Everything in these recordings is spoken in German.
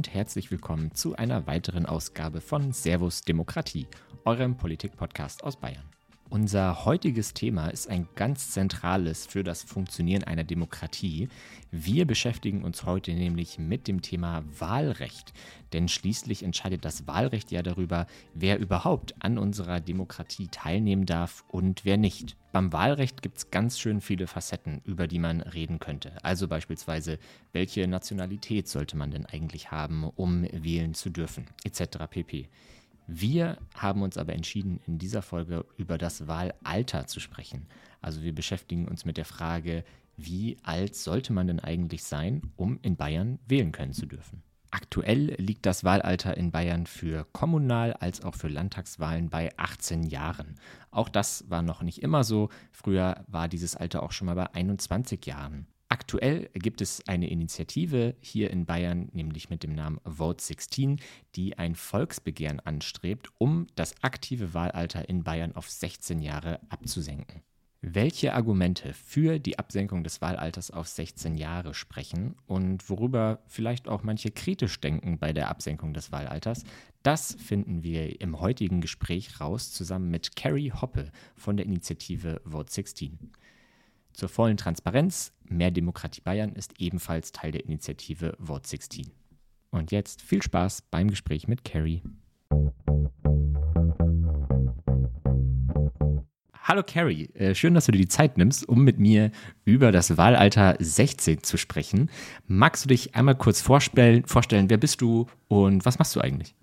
Und herzlich willkommen zu einer weiteren Ausgabe von Servus Demokratie, eurem Politik-Podcast aus Bayern. Unser heutiges Thema ist ein ganz zentrales für das Funktionieren einer Demokratie. Wir beschäftigen uns heute nämlich mit dem Thema Wahlrecht, denn schließlich entscheidet das Wahlrecht ja darüber, wer überhaupt an unserer Demokratie teilnehmen darf und wer nicht. Beim Wahlrecht gibt es ganz schön viele Facetten, über die man reden könnte. Also beispielsweise, welche Nationalität sollte man denn eigentlich haben, um wählen zu dürfen, etc. pp. Wir haben uns aber entschieden, in dieser Folge über das Wahlalter zu sprechen. Also wir beschäftigen uns mit der Frage, wie alt sollte man denn eigentlich sein, um in Bayern wählen können zu dürfen. Aktuell liegt das Wahlalter in Bayern für Kommunal- als auch für Landtagswahlen bei 18 Jahren. Auch das war noch nicht immer so. Früher war dieses Alter auch schon mal bei 21 Jahren. Aktuell gibt es eine Initiative hier in Bayern, nämlich mit dem Namen Vote 16, die ein Volksbegehren anstrebt, um das aktive Wahlalter in Bayern auf 16 Jahre abzusenken. Welche Argumente für die Absenkung des Wahlalters auf 16 Jahre sprechen und worüber vielleicht auch manche kritisch denken bei der Absenkung des Wahlalters, das finden wir im heutigen Gespräch raus zusammen mit Carrie Hoppe von der Initiative Vote 16. Zur vollen Transparenz, Mehr Demokratie Bayern ist ebenfalls Teil der Initiative Vote 16. Und jetzt viel Spaß beim Gespräch mit Carrie. Hallo Carrie, äh, schön, dass du dir die Zeit nimmst, um mit mir über das Wahlalter 16 zu sprechen. Magst du dich einmal kurz vorstellen, vorstellen wer bist du und was machst du eigentlich?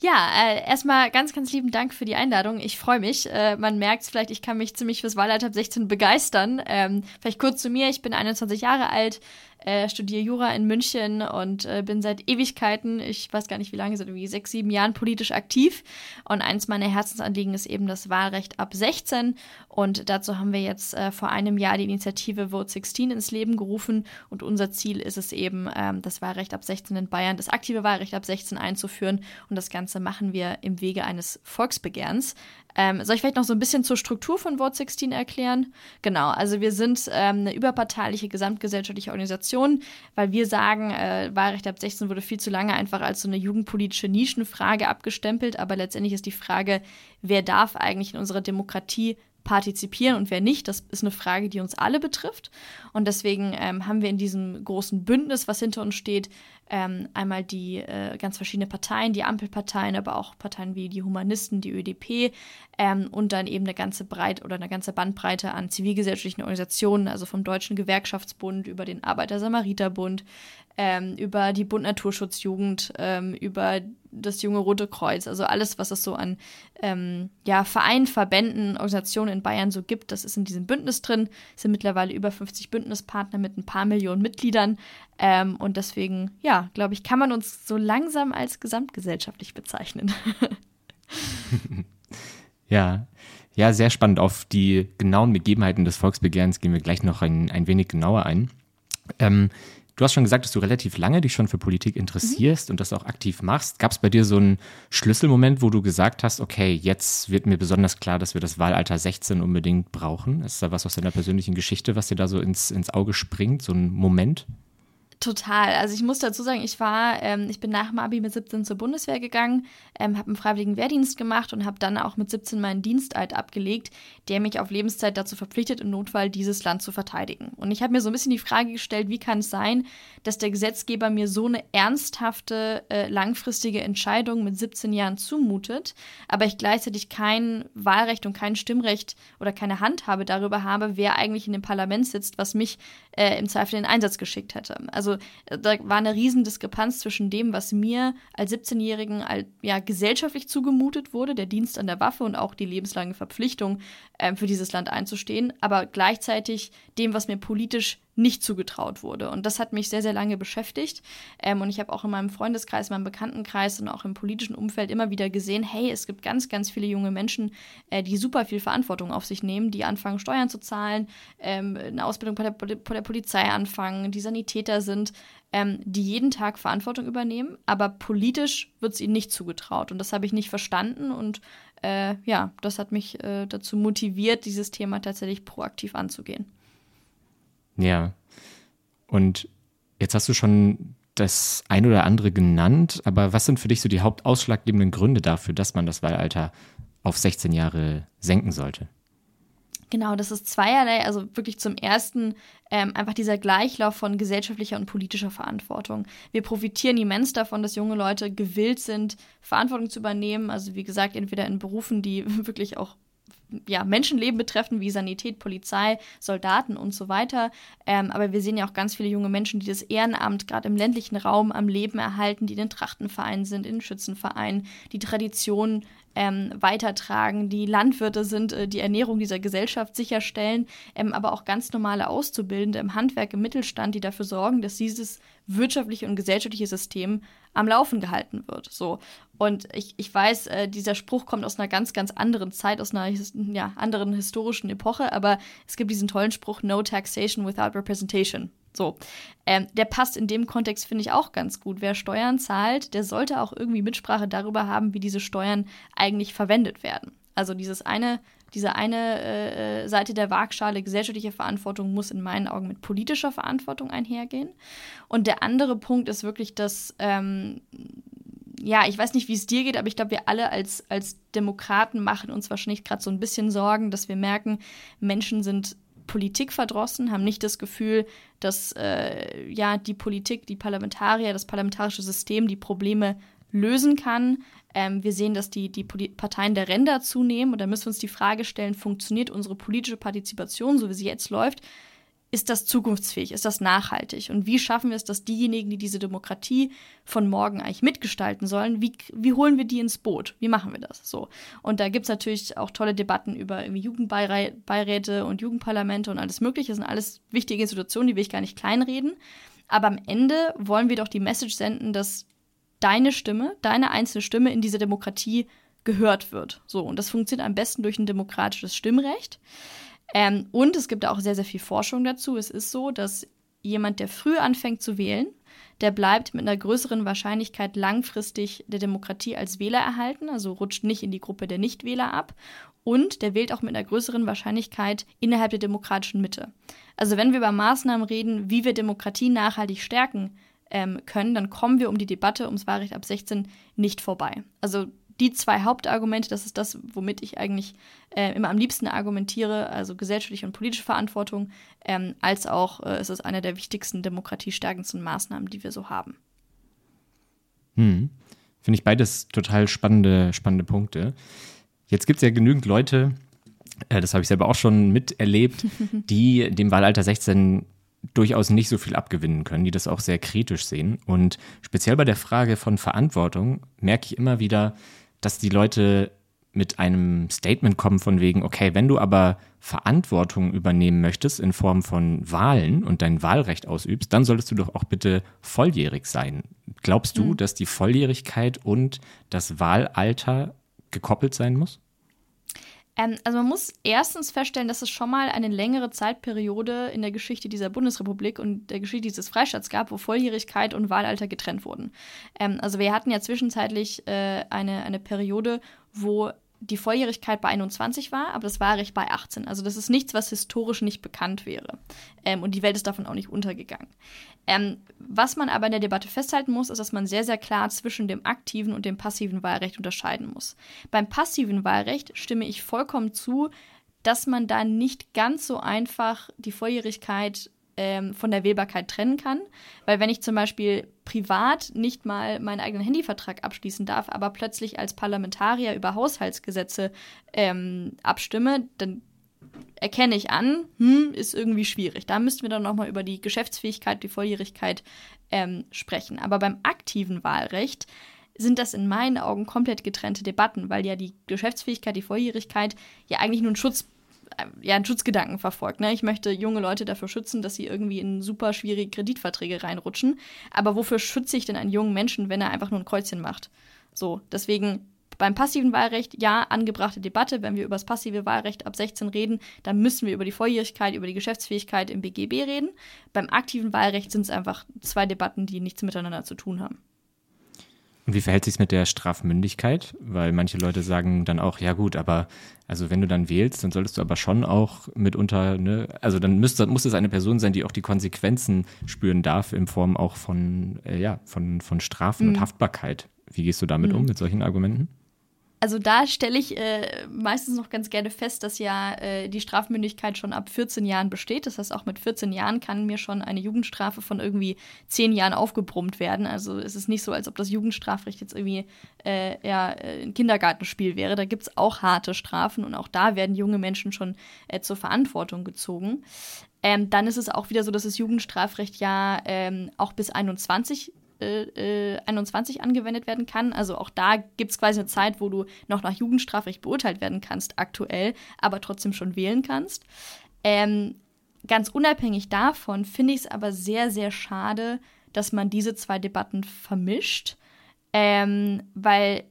Ja, äh, erstmal ganz, ganz lieben Dank für die Einladung. Ich freue mich. Äh, man merkt es vielleicht, ich kann mich ziemlich fürs Wahlalter 16 begeistern. Ähm, vielleicht kurz zu mir. Ich bin 21 Jahre alt, äh, studiere Jura in München und äh, bin seit Ewigkeiten, ich weiß gar nicht wie lange, seit irgendwie sechs, sieben Jahren politisch aktiv. Und eins meiner Herzensanliegen ist eben das Wahlrecht ab 16. Und dazu haben wir jetzt äh, vor einem Jahr die Initiative Vote 16 ins Leben gerufen. Und unser Ziel ist es eben, ähm, das Wahlrecht ab 16 in Bayern, das aktive Wahlrecht ab 16 einzuführen. Und das Ganze machen wir im Wege eines Volksbegehrens. Ähm, soll ich vielleicht noch so ein bisschen zur Struktur von Vote 16 erklären? Genau, also wir sind ähm, eine überparteiliche gesamtgesellschaftliche Organisation, weil wir sagen, äh, Wahlrecht ab 16 wurde viel zu lange einfach als so eine jugendpolitische Nischenfrage abgestempelt, aber letztendlich ist die Frage, wer darf eigentlich in unserer Demokratie partizipieren und wer nicht. Das ist eine Frage, die uns alle betrifft. Und deswegen ähm, haben wir in diesem großen Bündnis, was hinter uns steht, ähm, einmal die äh, ganz verschiedene Parteien, die Ampelparteien, aber auch Parteien wie die Humanisten, die ÖDP ähm, und dann eben eine ganze Breit oder eine ganze Bandbreite an zivilgesellschaftlichen Organisationen, also vom Deutschen Gewerkschaftsbund über den Arbeiter-Samariter-Bund, ähm, über die Bund Naturschutzjugend, ähm, über das junge Rote Kreuz, also alles, was es so an ähm, ja, Vereinen, Verbänden, Organisationen in Bayern so gibt, das ist in diesem Bündnis drin. Es sind mittlerweile über 50 Bündnispartner mit ein paar Millionen Mitgliedern. Ähm, und deswegen, ja, glaube ich, kann man uns so langsam als gesamtgesellschaftlich bezeichnen. ja, ja, sehr spannend. Auf die genauen Begebenheiten des Volksbegehrens gehen wir gleich noch ein, ein wenig genauer ein. Ähm, Du hast schon gesagt, dass du relativ lange dich schon für Politik interessierst mhm. und das auch aktiv machst. Gab es bei dir so einen Schlüsselmoment, wo du gesagt hast, okay, jetzt wird mir besonders klar, dass wir das Wahlalter 16 unbedingt brauchen? Ist da was aus deiner persönlichen Geschichte, was dir da so ins, ins Auge springt, so ein Moment? Total. Also ich muss dazu sagen, ich war, ähm, ich bin nach dem Abi mit 17 zur Bundeswehr gegangen, ähm, habe einen freiwilligen Wehrdienst gemacht und habe dann auch mit 17 meinen Diensteid abgelegt, der mich auf Lebenszeit dazu verpflichtet, im Notfall dieses Land zu verteidigen. Und ich habe mir so ein bisschen die Frage gestellt, wie kann es sein, dass der Gesetzgeber mir so eine ernsthafte, äh, langfristige Entscheidung mit 17 Jahren zumutet, aber ich gleichzeitig kein Wahlrecht und kein Stimmrecht oder keine Handhabe darüber habe, wer eigentlich in dem Parlament sitzt, was mich äh, im Zweifel in den Einsatz geschickt hätte. Also äh, da war eine Riesendiskrepanz zwischen dem, was mir als 17-Jährigen ja, gesellschaftlich zugemutet wurde, der Dienst an der Waffe und auch die lebenslange Verpflichtung, äh, für dieses Land einzustehen, aber gleichzeitig dem, was mir politisch nicht zugetraut wurde. Und das hat mich sehr, sehr lange beschäftigt. Ähm, und ich habe auch in meinem Freundeskreis, in meinem Bekanntenkreis und auch im politischen Umfeld immer wieder gesehen, hey, es gibt ganz, ganz viele junge Menschen, äh, die super viel Verantwortung auf sich nehmen, die anfangen, Steuern zu zahlen, ähm, eine Ausbildung bei der, bei der, Polizei anfangen, die Sanitäter sind, ähm, die jeden Tag Verantwortung übernehmen, aber politisch wird es ihnen nicht zugetraut. Und das habe ich nicht verstanden und äh, ja, das hat mich äh, dazu motiviert, dieses Thema tatsächlich proaktiv anzugehen. Ja. Und jetzt hast du schon das ein oder andere genannt, aber was sind für dich so die hauptausschlaggebenden Gründe dafür, dass man das Wahlalter auf 16 Jahre senken sollte? Genau, das ist zweierlei. Also wirklich zum ersten ähm, einfach dieser Gleichlauf von gesellschaftlicher und politischer Verantwortung. Wir profitieren immens davon, dass junge Leute gewillt sind, Verantwortung zu übernehmen. Also wie gesagt, entweder in Berufen, die wirklich auch ja, Menschenleben betreffen, wie Sanität, Polizei, Soldaten und so weiter. Ähm, aber wir sehen ja auch ganz viele junge Menschen, die das Ehrenamt gerade im ländlichen Raum am Leben erhalten, die in den Trachtenvereinen sind, in den Schützenvereinen, die Tradition ähm, weitertragen, die Landwirte sind, äh, die Ernährung dieser Gesellschaft sicherstellen, ähm, aber auch ganz normale Auszubildende im Handwerk, im Mittelstand, die dafür sorgen, dass dieses wirtschaftliche und gesellschaftliche System am Laufen gehalten wird. So. Und ich, ich weiß, äh, dieser Spruch kommt aus einer ganz, ganz anderen Zeit, aus einer ja, anderen historischen Epoche, aber es gibt diesen tollen Spruch, No taxation without representation. So, ähm, der passt in dem Kontext, finde ich, auch ganz gut. Wer Steuern zahlt, der sollte auch irgendwie Mitsprache darüber haben, wie diese Steuern eigentlich verwendet werden. Also dieses eine, diese eine äh, Seite der Waagschale, gesellschaftliche Verantwortung, muss in meinen Augen mit politischer Verantwortung einhergehen. Und der andere Punkt ist wirklich, dass ähm, ja, ich weiß nicht, wie es dir geht, aber ich glaube, wir alle als, als Demokraten machen uns wahrscheinlich gerade so ein bisschen Sorgen, dass wir merken, Menschen sind Politik verdrossen, haben nicht das Gefühl, dass äh, ja die Politik, die Parlamentarier, das parlamentarische System die Probleme lösen kann. Ähm, wir sehen, dass die, die Parteien der Ränder zunehmen und da müssen wir uns die Frage stellen, funktioniert unsere politische Partizipation, so wie sie jetzt läuft, ist das zukunftsfähig? Ist das nachhaltig? Und wie schaffen wir es, dass diejenigen, die diese Demokratie von morgen eigentlich mitgestalten sollen, wie, wie holen wir die ins Boot? Wie machen wir das? So. Und da gibt es natürlich auch tolle Debatten über Jugendbeiräte und Jugendparlamente und alles Mögliche. Das sind alles wichtige Institutionen, die will ich gar nicht kleinreden. Aber am Ende wollen wir doch die Message senden, dass deine Stimme, deine einzelne Stimme in dieser Demokratie gehört wird. So. Und das funktioniert am besten durch ein demokratisches Stimmrecht. Ähm, und es gibt auch sehr, sehr viel Forschung dazu. Es ist so, dass jemand, der früh anfängt zu wählen, der bleibt mit einer größeren Wahrscheinlichkeit langfristig der Demokratie als Wähler erhalten, also rutscht nicht in die Gruppe der Nichtwähler ab. Und der wählt auch mit einer größeren Wahrscheinlichkeit innerhalb der demokratischen Mitte. Also wenn wir über Maßnahmen reden, wie wir Demokratie nachhaltig stärken ähm, können, dann kommen wir um die Debatte ums Wahlrecht ab 16 nicht vorbei. Also die zwei Hauptargumente, das ist das, womit ich eigentlich äh, immer am liebsten argumentiere, also gesellschaftliche und politische Verantwortung, ähm, als auch äh, es ist eine der wichtigsten demokratiestärkendsten Maßnahmen, die wir so haben. Hm. Finde ich beides total spannende, spannende Punkte. Jetzt gibt es ja genügend Leute, äh, das habe ich selber auch schon miterlebt, die dem Wahlalter 16 durchaus nicht so viel abgewinnen können, die das auch sehr kritisch sehen. Und speziell bei der Frage von Verantwortung merke ich immer wieder, dass die Leute mit einem Statement kommen von wegen, okay, wenn du aber Verantwortung übernehmen möchtest in Form von Wahlen und dein Wahlrecht ausübst, dann solltest du doch auch bitte volljährig sein. Glaubst du, mhm. dass die Volljährigkeit und das Wahlalter gekoppelt sein muss? Ähm, also man muss erstens feststellen, dass es schon mal eine längere Zeitperiode in der Geschichte dieser Bundesrepublik und der Geschichte dieses Freistaats gab, wo Volljährigkeit und Wahlalter getrennt wurden. Ähm, also wir hatten ja zwischenzeitlich äh, eine, eine Periode, wo die Volljährigkeit bei 21 war, aber das Wahlrecht bei 18. Also das ist nichts, was historisch nicht bekannt wäre. Ähm, und die Welt ist davon auch nicht untergegangen. Ähm, was man aber in der Debatte festhalten muss, ist, dass man sehr, sehr klar zwischen dem aktiven und dem passiven Wahlrecht unterscheiden muss. Beim passiven Wahlrecht stimme ich vollkommen zu, dass man da nicht ganz so einfach die Volljährigkeit ähm, von der Wählbarkeit trennen kann. Weil wenn ich zum Beispiel privat nicht mal meinen eigenen Handyvertrag abschließen darf, aber plötzlich als Parlamentarier über Haushaltsgesetze ähm, abstimme, dann erkenne ich an, hm, ist irgendwie schwierig. Da müssten wir dann nochmal über die Geschäftsfähigkeit, die Volljährigkeit ähm, sprechen. Aber beim aktiven Wahlrecht sind das in meinen Augen komplett getrennte Debatten, weil ja die Geschäftsfähigkeit, die Volljährigkeit ja eigentlich nur ein Schutz ja, einen Schutzgedanken verfolgt. Ne? Ich möchte junge Leute dafür schützen, dass sie irgendwie in super schwierige Kreditverträge reinrutschen. Aber wofür schütze ich denn einen jungen Menschen, wenn er einfach nur ein Kreuzchen macht? So, deswegen beim passiven Wahlrecht, ja, angebrachte Debatte. Wenn wir über das passive Wahlrecht ab 16 reden, dann müssen wir über die Volljährigkeit, über die Geschäftsfähigkeit im BGB reden. Beim aktiven Wahlrecht sind es einfach zwei Debatten, die nichts miteinander zu tun haben. Und wie verhält sich mit der Strafmündigkeit? Weil manche Leute sagen dann auch, ja gut, aber also wenn du dann wählst, dann solltest du aber schon auch mitunter, ne, also dann müsste, muss es eine Person sein, die auch die Konsequenzen spüren darf in Form auch von, äh, ja, von, von Strafen mhm. und Haftbarkeit. Wie gehst du damit mhm. um, mit solchen Argumenten? Also da stelle ich äh, meistens noch ganz gerne fest, dass ja äh, die Strafmündigkeit schon ab 14 Jahren besteht. Das heißt, auch mit 14 Jahren kann mir schon eine Jugendstrafe von irgendwie 10 Jahren aufgebrummt werden. Also es ist nicht so, als ob das Jugendstrafrecht jetzt irgendwie äh, ja, äh, ein Kindergartenspiel wäre. Da gibt es auch harte Strafen und auch da werden junge Menschen schon äh, zur Verantwortung gezogen. Ähm, dann ist es auch wieder so, dass das Jugendstrafrecht ja ähm, auch bis 21 äh, 21 äh, angewendet werden kann. Also auch da gibt es quasi eine Zeit, wo du noch nach Jugendstrafrecht beurteilt werden kannst, aktuell, aber trotzdem schon wählen kannst. Ähm, ganz unabhängig davon finde ich es aber sehr, sehr schade, dass man diese zwei Debatten vermischt, ähm, weil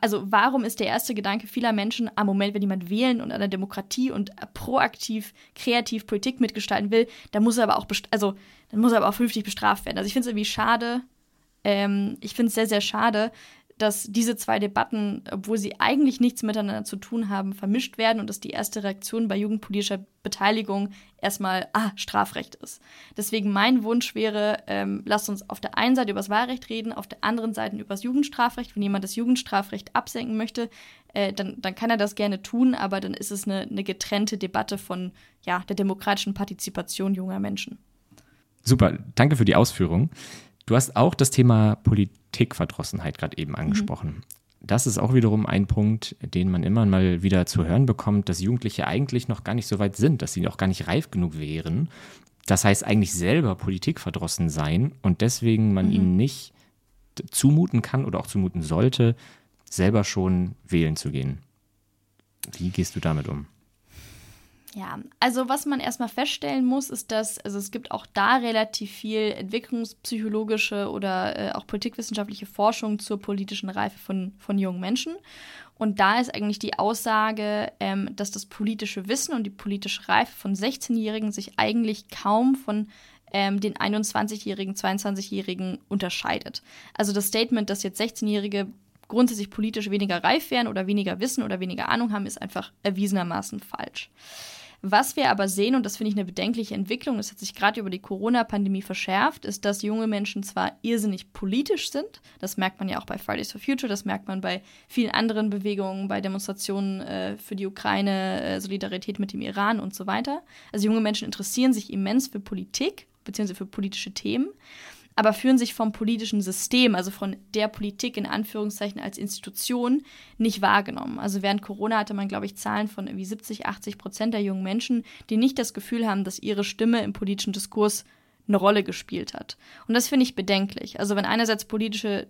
also warum ist der erste Gedanke vieler Menschen am Moment, wenn jemand wählen und an der Demokratie und proaktiv, kreativ Politik mitgestalten will, dann muss er aber auch, also dann muss er aber auch vernünftig bestraft werden. Also ich finde es irgendwie schade, ähm, ich finde es sehr, sehr schade, dass diese zwei Debatten, obwohl sie eigentlich nichts miteinander zu tun haben, vermischt werden und dass die erste Reaktion bei jugendpolitischer Beteiligung erstmal, ah, Strafrecht ist. Deswegen mein Wunsch wäre, ähm, lasst uns auf der einen Seite über das Wahlrecht reden, auf der anderen Seite über das Jugendstrafrecht. Wenn jemand das Jugendstrafrecht absenken möchte, äh, dann, dann kann er das gerne tun, aber dann ist es eine, eine getrennte Debatte von ja, der demokratischen Partizipation junger Menschen. Super, danke für die Ausführung. Du hast auch das Thema Politikverdrossenheit gerade eben angesprochen. Mhm. Das ist auch wiederum ein Punkt, den man immer mal wieder zu hören bekommt, dass Jugendliche eigentlich noch gar nicht so weit sind, dass sie noch gar nicht reif genug wären. Das heißt eigentlich selber politikverdrossen sein und deswegen man mhm. ihnen nicht zumuten kann oder auch zumuten sollte, selber schon wählen zu gehen. Wie gehst du damit um? Ja, also was man erstmal feststellen muss, ist, dass also es gibt auch da relativ viel entwicklungspsychologische oder äh, auch politikwissenschaftliche Forschung zur politischen Reife von, von jungen Menschen. Und da ist eigentlich die Aussage, ähm, dass das politische Wissen und die politische Reife von 16-Jährigen sich eigentlich kaum von ähm, den 21-Jährigen, 22-Jährigen unterscheidet. Also das Statement, dass jetzt 16-Jährige grundsätzlich politisch weniger reif wären oder weniger wissen oder weniger Ahnung haben, ist einfach erwiesenermaßen falsch. Was wir aber sehen, und das finde ich eine bedenkliche Entwicklung, das hat sich gerade über die Corona-Pandemie verschärft, ist, dass junge Menschen zwar irrsinnig politisch sind, das merkt man ja auch bei Fridays for Future, das merkt man bei vielen anderen Bewegungen, bei Demonstrationen äh, für die Ukraine, äh, Solidarität mit dem Iran und so weiter. Also junge Menschen interessieren sich immens für Politik, beziehungsweise für politische Themen aber fühlen sich vom politischen System, also von der Politik in Anführungszeichen als Institution, nicht wahrgenommen. Also während Corona hatte man, glaube ich, Zahlen von irgendwie 70, 80 Prozent der jungen Menschen, die nicht das Gefühl haben, dass ihre Stimme im politischen Diskurs eine Rolle gespielt hat. Und das finde ich bedenklich. Also wenn einerseits politische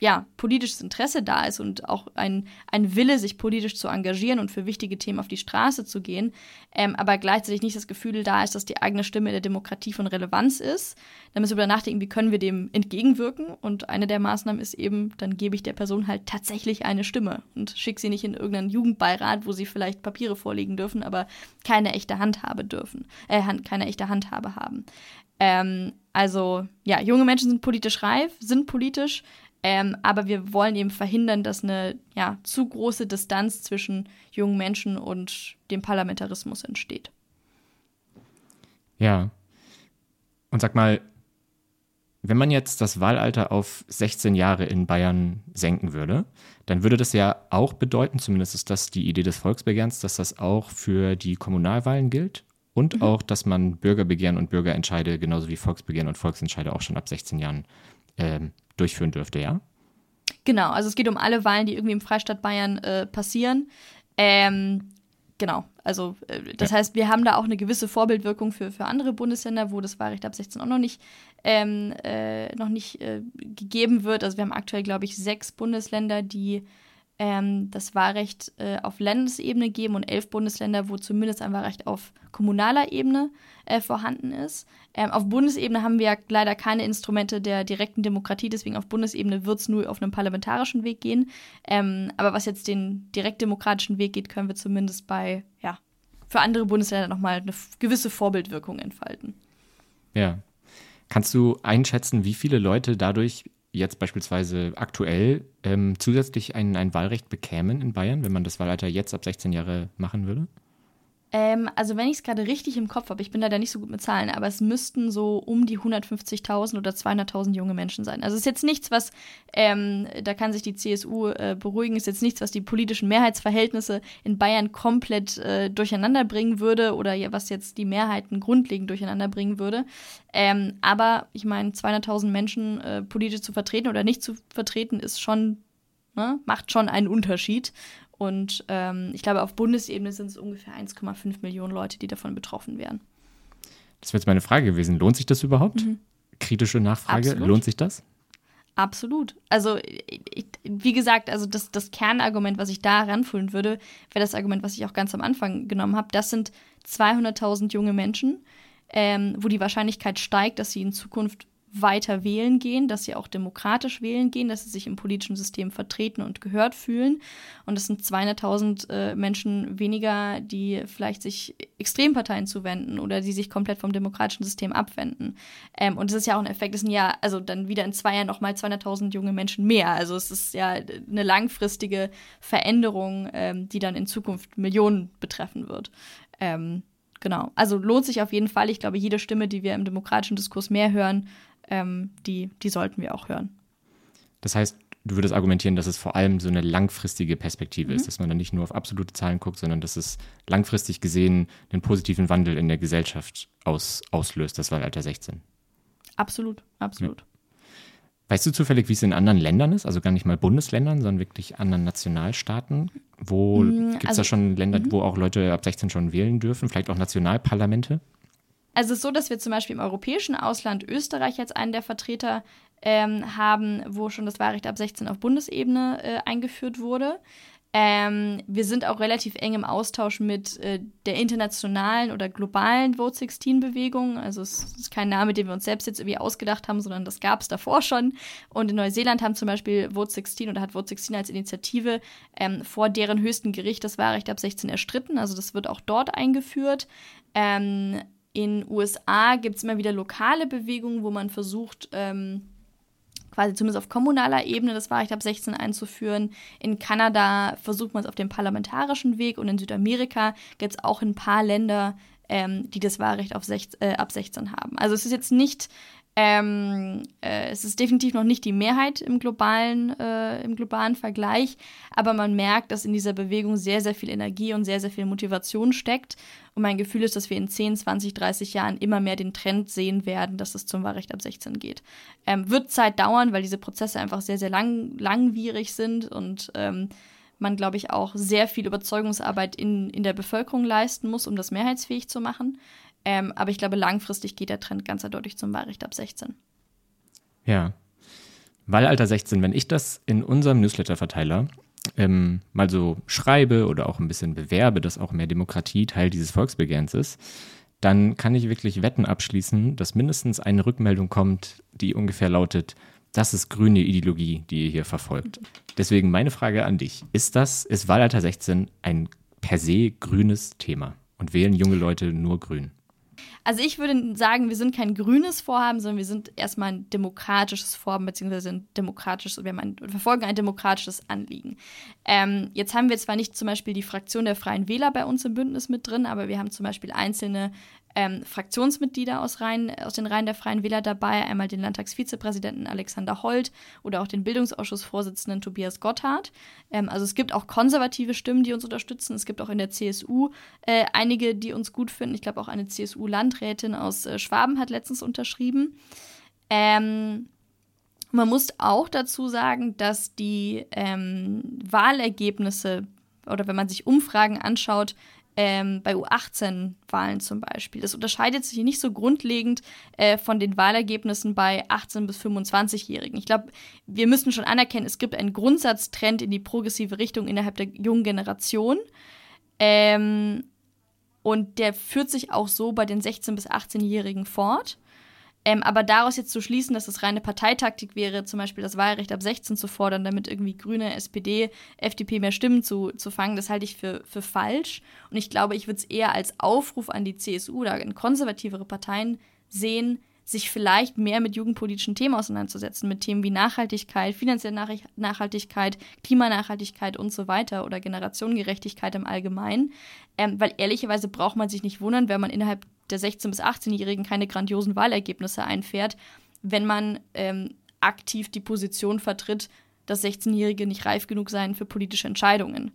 ja, politisches Interesse da ist und auch ein, ein Wille, sich politisch zu engagieren und für wichtige Themen auf die Straße zu gehen, ähm, aber gleichzeitig nicht das Gefühl da ist, dass die eigene Stimme in der Demokratie von Relevanz ist, dann müssen wir darüber nachdenken, wie können wir dem entgegenwirken. Und eine der Maßnahmen ist eben, dann gebe ich der Person halt tatsächlich eine Stimme und schicke sie nicht in irgendeinen Jugendbeirat, wo sie vielleicht Papiere vorlegen dürfen, aber keine echte Handhabe dürfen, äh, keine echte Handhabe haben. Ähm, also ja, junge Menschen sind politisch reif, sind politisch, ähm, aber wir wollen eben verhindern, dass eine ja, zu große Distanz zwischen jungen Menschen und dem Parlamentarismus entsteht. Ja. Und sag mal, wenn man jetzt das Wahlalter auf 16 Jahre in Bayern senken würde, dann würde das ja auch bedeuten, zumindest ist das die Idee des Volksbegehrens, dass das auch für die Kommunalwahlen gilt und mhm. auch, dass man Bürgerbegehren und Bürgerentscheide genauso wie Volksbegehren und Volksentscheide auch schon ab 16 Jahren ähm, durchführen dürfte, ja? Genau, also es geht um alle Wahlen, die irgendwie im Freistaat Bayern äh, passieren. Ähm, genau, also äh, das ja. heißt, wir haben da auch eine gewisse Vorbildwirkung für, für andere Bundesländer, wo das Wahlrecht ab 16 auch noch nicht, ähm, äh, noch nicht äh, gegeben wird. Also wir haben aktuell, glaube ich, sechs Bundesländer, die ähm, das Wahlrecht äh, auf Landesebene geben und elf Bundesländer, wo zumindest ein Wahlrecht auf kommunaler Ebene äh, vorhanden ist. Ähm, auf Bundesebene haben wir ja leider keine Instrumente der direkten Demokratie, deswegen auf Bundesebene wird es nur auf einem parlamentarischen Weg gehen. Ähm, aber was jetzt den direktdemokratischen Weg geht, können wir zumindest bei, ja, für andere Bundesländer nochmal eine gewisse Vorbildwirkung entfalten. Ja. Kannst du einschätzen, wie viele Leute dadurch jetzt beispielsweise aktuell ähm, zusätzlich ein, ein Wahlrecht bekämen in Bayern, wenn man das Wahlalter jetzt ab 16 Jahre machen würde? Ähm, also wenn ich es gerade richtig im Kopf habe, ich bin leider nicht so gut mit Zahlen, aber es müssten so um die 150.000 oder 200.000 junge Menschen sein. Also es ist jetzt nichts, was, ähm, da kann sich die CSU äh, beruhigen, ist jetzt nichts, was die politischen Mehrheitsverhältnisse in Bayern komplett äh, durcheinander bringen würde oder was jetzt die Mehrheiten grundlegend durcheinander bringen würde. Ähm, aber ich meine, 200.000 Menschen äh, politisch zu vertreten oder nicht zu vertreten, ist schon, ne, macht schon einen Unterschied. Und ähm, ich glaube, auf Bundesebene sind es ungefähr 1,5 Millionen Leute, die davon betroffen wären. Das wäre jetzt meine Frage gewesen. Lohnt sich das überhaupt? Mhm. Kritische Nachfrage, Absolut. lohnt sich das? Absolut. Also, ich, wie gesagt, also das, das Kernargument, was ich da ranfühlen würde, wäre das Argument, was ich auch ganz am Anfang genommen habe. Das sind 200.000 junge Menschen, ähm, wo die Wahrscheinlichkeit steigt, dass sie in Zukunft weiter wählen gehen, dass sie auch demokratisch wählen gehen, dass sie sich im politischen System vertreten und gehört fühlen. Und es sind 200.000 äh, Menschen weniger, die vielleicht sich Extremparteien zuwenden oder die sich komplett vom demokratischen System abwenden. Ähm, und es ist ja auch ein Effekt, es sind ja, also dann wieder in zwei Jahren nochmal 200.000 junge Menschen mehr. Also es ist ja eine langfristige Veränderung, ähm, die dann in Zukunft Millionen betreffen wird. Ähm, genau. Also lohnt sich auf jeden Fall. Ich glaube, jede Stimme, die wir im demokratischen Diskurs mehr hören, ähm, die, die sollten wir auch hören. Das heißt, du würdest argumentieren, dass es vor allem so eine langfristige Perspektive mhm. ist, dass man dann nicht nur auf absolute Zahlen guckt, sondern dass es langfristig gesehen einen positiven Wandel in der Gesellschaft aus, auslöst, das Wahlalter 16. Absolut, absolut. Ja. Weißt du zufällig, wie es in anderen Ländern ist? Also gar nicht mal Bundesländern, sondern wirklich anderen Nationalstaaten? Wo mm, gibt es also, da schon Länder, -hmm. wo auch Leute ab 16 schon wählen dürfen? Vielleicht auch Nationalparlamente? Also es ist so, dass wir zum Beispiel im europäischen Ausland Österreich jetzt einen der Vertreter ähm, haben, wo schon das Wahlrecht ab 16 auf Bundesebene äh, eingeführt wurde. Ähm, wir sind auch relativ eng im Austausch mit äh, der internationalen oder globalen Vote 16 Bewegung. Also es ist kein Name, den wir uns selbst jetzt irgendwie ausgedacht haben, sondern das gab es davor schon. Und in Neuseeland haben zum Beispiel Vote 16 oder hat Vote 16 als Initiative ähm, vor deren höchsten Gericht das Wahlrecht ab 16 erstritten. Also das wird auch dort eingeführt. Ähm, in USA gibt es immer wieder lokale Bewegungen, wo man versucht, ähm, quasi zumindest auf kommunaler Ebene das Wahlrecht ab 16 einzuführen. In Kanada versucht man es auf dem parlamentarischen Weg und in Südamerika gibt es auch ein paar Länder, ähm, die das Wahlrecht auf 16, äh, ab 16 haben. Also es ist jetzt nicht ähm, äh, es ist definitiv noch nicht die Mehrheit im globalen, äh, im globalen Vergleich, aber man merkt, dass in dieser Bewegung sehr, sehr viel Energie und sehr, sehr viel Motivation steckt. Und mein Gefühl ist, dass wir in 10, 20, 30 Jahren immer mehr den Trend sehen werden, dass es zum Wahlrecht ab 16 geht. Ähm, wird Zeit dauern, weil diese Prozesse einfach sehr, sehr lang, langwierig sind und ähm, man, glaube ich, auch sehr viel Überzeugungsarbeit in, in der Bevölkerung leisten muss, um das mehrheitsfähig zu machen. Ähm, aber ich glaube, langfristig geht der Trend ganz eindeutig zum Wahlrecht ab 16. Ja. Wahlalter 16, wenn ich das in unserem Newsletter-Verteiler ähm, mal so schreibe oder auch ein bisschen bewerbe, dass auch mehr Demokratie Teil dieses Volksbegehrens ist, dann kann ich wirklich Wetten abschließen, dass mindestens eine Rückmeldung kommt, die ungefähr lautet, das ist grüne Ideologie, die ihr hier verfolgt. Deswegen meine Frage an dich. Ist das, ist Wahlalter 16 ein per se grünes Thema? Und wählen junge Leute nur grün? Also ich würde sagen, wir sind kein grünes Vorhaben, sondern wir sind erstmal ein demokratisches Vorhaben, beziehungsweise ein demokratisches, wir, ein, verfolgen ein demokratisches Anliegen. Ähm, jetzt haben wir zwar nicht zum Beispiel die Fraktion der Freien Wähler bei uns im Bündnis mit drin, aber wir haben zum Beispiel einzelne ähm, Fraktionsmitglieder aus, Reihen, aus den Reihen der Freien Wähler dabei, einmal den Landtagsvizepräsidenten Alexander Holt oder auch den Bildungsausschussvorsitzenden Tobias Gotthard. Ähm, also es gibt auch konservative Stimmen, die uns unterstützen. Es gibt auch in der CSU äh, einige, die uns gut finden. Ich glaube auch eine CSU-Landrätin aus äh, Schwaben hat letztens unterschrieben. Ähm, man muss auch dazu sagen, dass die ähm, Wahlergebnisse oder wenn man sich Umfragen anschaut, ähm, bei U18-Wahlen zum Beispiel. Das unterscheidet sich nicht so grundlegend äh, von den Wahlergebnissen bei 18- bis 25-Jährigen. Ich glaube, wir müssen schon anerkennen, es gibt einen Grundsatztrend in die progressive Richtung innerhalb der jungen Generation. Ähm, und der führt sich auch so bei den 16- bis 18-Jährigen fort. Ähm, aber daraus jetzt zu schließen, dass das reine Parteitaktik wäre, zum Beispiel das Wahlrecht ab 16 zu fordern, damit irgendwie Grüne, SPD, FDP mehr Stimmen zu, zu fangen, das halte ich für, für falsch. Und ich glaube, ich würde es eher als Aufruf an die CSU oder an konservativere Parteien sehen, sich vielleicht mehr mit jugendpolitischen Themen auseinanderzusetzen, mit Themen wie Nachhaltigkeit, finanzielle Nachhaltigkeit, Klimanachhaltigkeit und so weiter oder Generationengerechtigkeit im Allgemeinen. Ähm, weil ehrlicherweise braucht man sich nicht wundern, wenn man innerhalb der 16- bis 18-Jährigen keine grandiosen Wahlergebnisse einfährt, wenn man ähm, aktiv die Position vertritt, dass 16-Jährige nicht reif genug seien für politische Entscheidungen.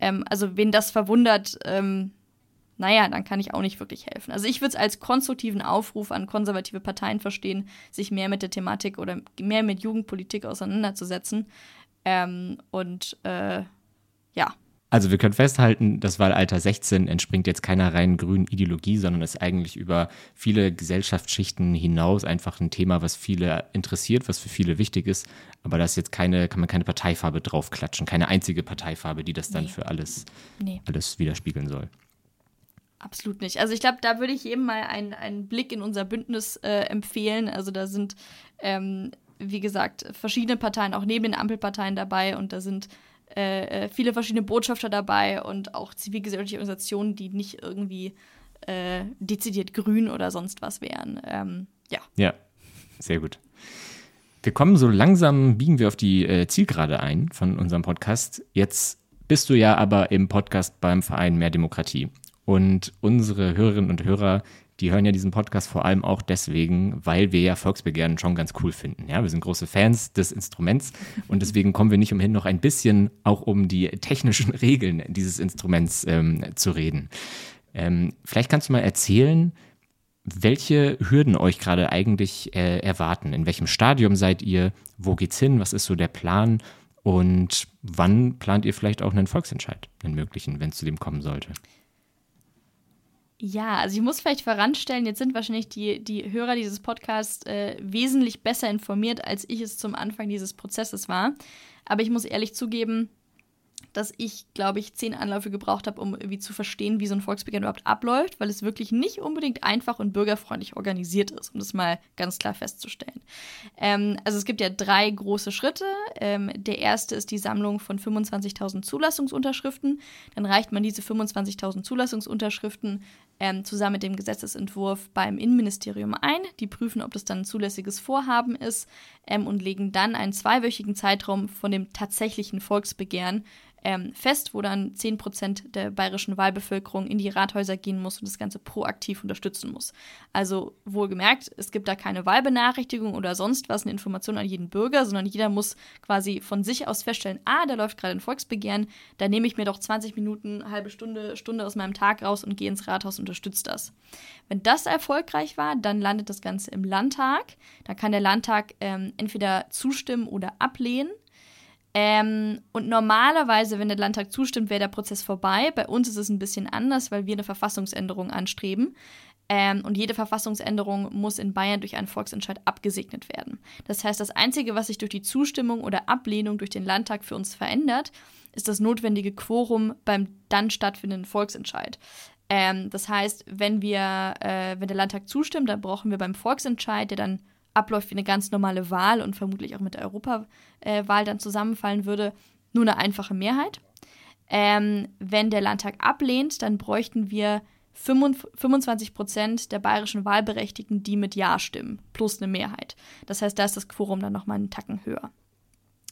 Ähm, also wen das verwundert, ähm, naja, dann kann ich auch nicht wirklich helfen. Also ich würde es als konstruktiven Aufruf an konservative Parteien verstehen, sich mehr mit der Thematik oder mehr mit Jugendpolitik auseinanderzusetzen. Ähm, und äh, ja. Also wir können festhalten, das Wahlalter 16 entspringt jetzt keiner rein grünen Ideologie, sondern ist eigentlich über viele Gesellschaftsschichten hinaus einfach ein Thema, was viele interessiert, was für viele wichtig ist. Aber da ist jetzt keine, kann man keine Parteifarbe draufklatschen, keine einzige Parteifarbe, die das dann nee. für alles, nee. alles widerspiegeln soll. Absolut nicht. Also ich glaube, da würde ich jedem mal einen, einen Blick in unser Bündnis äh, empfehlen. Also da sind, ähm, wie gesagt, verschiedene Parteien auch neben den Ampelparteien dabei und da sind äh, äh, viele verschiedene Botschafter dabei und auch zivilgesellschaftliche Organisationen, die nicht irgendwie äh, dezidiert grün oder sonst was wären. Ähm, ja. Ja, sehr gut. Wir kommen so langsam, biegen wir auf die äh, Zielgerade ein von unserem Podcast. Jetzt bist du ja aber im Podcast beim Verein Mehr Demokratie. Und unsere Hörerinnen und Hörer, die hören ja diesen Podcast vor allem auch deswegen, weil wir ja Volksbegehren schon ganz cool finden. Ja, wir sind große Fans des Instruments und deswegen kommen wir nicht umhin, noch ein bisschen auch um die technischen Regeln dieses Instruments ähm, zu reden. Ähm, vielleicht kannst du mal erzählen, welche Hürden euch gerade eigentlich äh, erwarten. In welchem Stadium seid ihr? Wo geht's hin? Was ist so der Plan? Und wann plant ihr vielleicht auch einen Volksentscheid, einen möglichen, wenn es zu dem kommen sollte? Ja, also ich muss vielleicht voranstellen, jetzt sind wahrscheinlich die, die Hörer dieses Podcasts äh, wesentlich besser informiert, als ich es zum Anfang dieses Prozesses war. Aber ich muss ehrlich zugeben, dass ich, glaube ich, zehn Anläufe gebraucht habe, um irgendwie zu verstehen, wie so ein Volksbegehren überhaupt abläuft, weil es wirklich nicht unbedingt einfach und bürgerfreundlich organisiert ist, um das mal ganz klar festzustellen. Ähm, also es gibt ja drei große Schritte. Ähm, der erste ist die Sammlung von 25.000 Zulassungsunterschriften. Dann reicht man diese 25.000 Zulassungsunterschriften ähm, zusammen mit dem Gesetzesentwurf beim Innenministerium ein. Die prüfen, ob das dann ein zulässiges Vorhaben ist ähm, und legen dann einen zweiwöchigen Zeitraum von dem tatsächlichen Volksbegehren ähm, fest, wo dann 10% der bayerischen Wahlbevölkerung in die Rathäuser gehen muss und das Ganze proaktiv unterstützen muss. Also wohlgemerkt, es gibt da keine Wahlbenachrichtigung oder sonst was, eine Information an jeden Bürger, sondern jeder muss quasi von sich aus feststellen, ah, da läuft gerade ein Volksbegehren, da nehme ich mir doch 20 Minuten, halbe Stunde, Stunde aus meinem Tag raus und gehe ins Rathaus und unterstütze das. Wenn das erfolgreich war, dann landet das Ganze im Landtag. Da kann der Landtag ähm, entweder zustimmen oder ablehnen. Ähm, und normalerweise, wenn der Landtag zustimmt, wäre der Prozess vorbei. Bei uns ist es ein bisschen anders, weil wir eine Verfassungsänderung anstreben. Ähm, und jede Verfassungsänderung muss in Bayern durch einen Volksentscheid abgesegnet werden. Das heißt, das Einzige, was sich durch die Zustimmung oder Ablehnung durch den Landtag für uns verändert, ist das notwendige Quorum beim dann stattfindenden Volksentscheid. Ähm, das heißt, wenn wir, äh, wenn der Landtag zustimmt, dann brauchen wir beim Volksentscheid, der dann abläuft wie eine ganz normale Wahl und vermutlich auch mit der Europawahl dann zusammenfallen würde, nur eine einfache Mehrheit. Ähm, wenn der Landtag ablehnt, dann bräuchten wir 25 Prozent der bayerischen Wahlberechtigten, die mit Ja stimmen, plus eine Mehrheit. Das heißt, da ist das Quorum dann nochmal einen Tacken höher.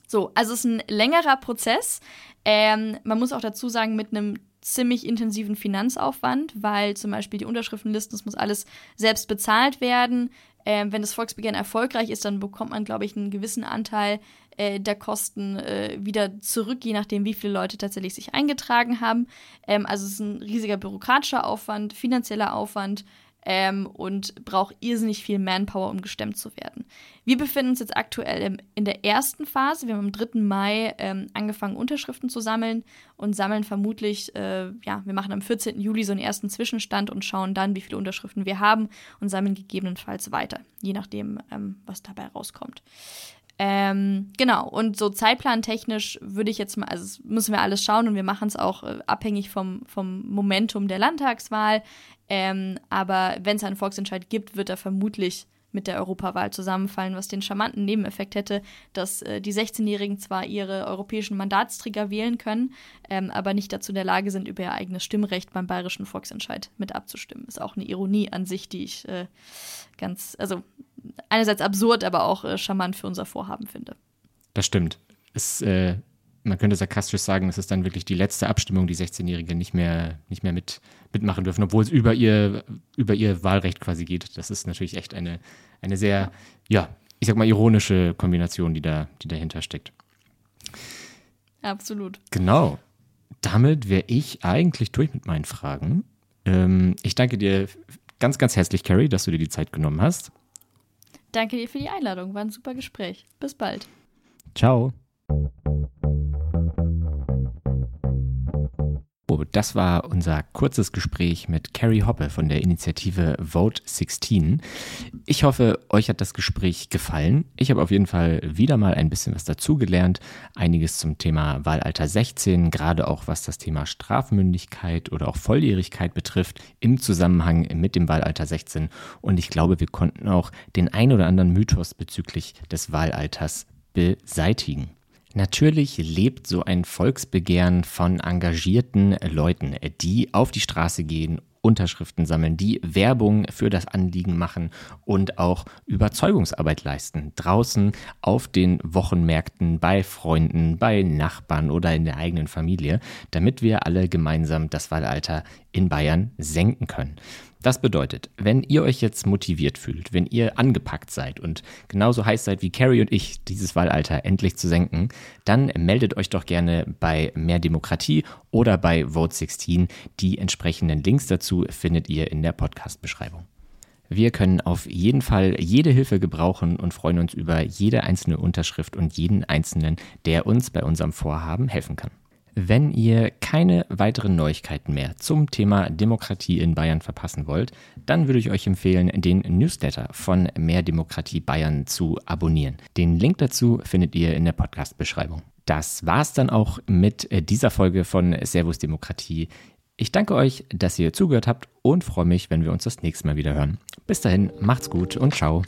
So, also es ist ein längerer Prozess. Ähm, man muss auch dazu sagen, mit einem ziemlich intensiven Finanzaufwand, weil zum Beispiel die Unterschriftenlisten, das muss alles selbst bezahlt werden. Ähm, wenn das Volksbegehren erfolgreich ist, dann bekommt man, glaube ich, einen gewissen Anteil äh, der Kosten äh, wieder zurück, je nachdem, wie viele Leute tatsächlich sich eingetragen haben. Ähm, also es ist ein riesiger bürokratischer Aufwand, finanzieller Aufwand ähm, und braucht irrsinnig viel Manpower, um gestemmt zu werden. Wir befinden uns jetzt aktuell in der ersten Phase. Wir haben am 3. Mai ähm, angefangen, Unterschriften zu sammeln und sammeln vermutlich, äh, ja, wir machen am 14. Juli so einen ersten Zwischenstand und schauen dann, wie viele Unterschriften wir haben und sammeln gegebenenfalls weiter, je nachdem, ähm, was dabei rauskommt. Ähm, genau, und so zeitplantechnisch würde ich jetzt mal, also müssen wir alles schauen und wir machen es auch äh, abhängig vom, vom Momentum der Landtagswahl. Ähm, aber wenn es einen Volksentscheid gibt, wird er vermutlich mit der Europawahl zusammenfallen, was den charmanten Nebeneffekt hätte, dass äh, die 16-Jährigen zwar ihre europäischen Mandatsträger wählen können, ähm, aber nicht dazu in der Lage sind, über ihr eigenes Stimmrecht beim bayerischen Volksentscheid mit abzustimmen. Ist auch eine Ironie an sich, die ich äh, ganz, also einerseits absurd, aber auch äh, charmant für unser Vorhaben finde. Das stimmt. Es äh, man könnte sarkastisch sagen, es ist dann wirklich die letzte Abstimmung, die 16-Jährige nicht mehr, nicht mehr mit, mitmachen dürfen, obwohl es über ihr, über ihr Wahlrecht quasi geht. Das ist natürlich echt eine, eine sehr, ja, ich sag mal, ironische Kombination, die, da, die dahinter steckt. Absolut. Genau. Damit wäre ich eigentlich durch mit meinen Fragen. Ähm, ich danke dir ganz, ganz herzlich, Carrie, dass du dir die Zeit genommen hast. Danke dir für die Einladung. War ein super Gespräch. Bis bald. Ciao. Das war unser kurzes Gespräch mit Carrie Hoppe von der Initiative Vote 16. Ich hoffe, euch hat das Gespräch gefallen. Ich habe auf jeden Fall wieder mal ein bisschen was dazugelernt. Einiges zum Thema Wahlalter 16, gerade auch was das Thema Strafmündigkeit oder auch Volljährigkeit betrifft im Zusammenhang mit dem Wahlalter 16. Und ich glaube, wir konnten auch den ein oder anderen Mythos bezüglich des Wahlalters beseitigen. Natürlich lebt so ein Volksbegehren von engagierten Leuten, die auf die Straße gehen, Unterschriften sammeln, die Werbung für das Anliegen machen und auch Überzeugungsarbeit leisten. Draußen auf den Wochenmärkten, bei Freunden, bei Nachbarn oder in der eigenen Familie, damit wir alle gemeinsam das Wahlalter in Bayern senken können. Das bedeutet, wenn ihr euch jetzt motiviert fühlt, wenn ihr angepackt seid und genauso heiß seid wie Carrie und ich, dieses Wahlalter endlich zu senken, dann meldet euch doch gerne bei Mehr Demokratie oder bei Vote 16. Die entsprechenden Links dazu findet ihr in der Podcast-Beschreibung. Wir können auf jeden Fall jede Hilfe gebrauchen und freuen uns über jede einzelne Unterschrift und jeden einzelnen, der uns bei unserem Vorhaben helfen kann. Wenn ihr keine weiteren Neuigkeiten mehr zum Thema Demokratie in Bayern verpassen wollt, dann würde ich euch empfehlen, den Newsletter von Mehr Demokratie Bayern zu abonnieren. Den Link dazu findet ihr in der Podcast-Beschreibung. Das war's dann auch mit dieser Folge von Servus Demokratie. Ich danke euch, dass ihr zugehört habt und freue mich, wenn wir uns das nächste Mal wieder hören. Bis dahin, macht's gut und ciao.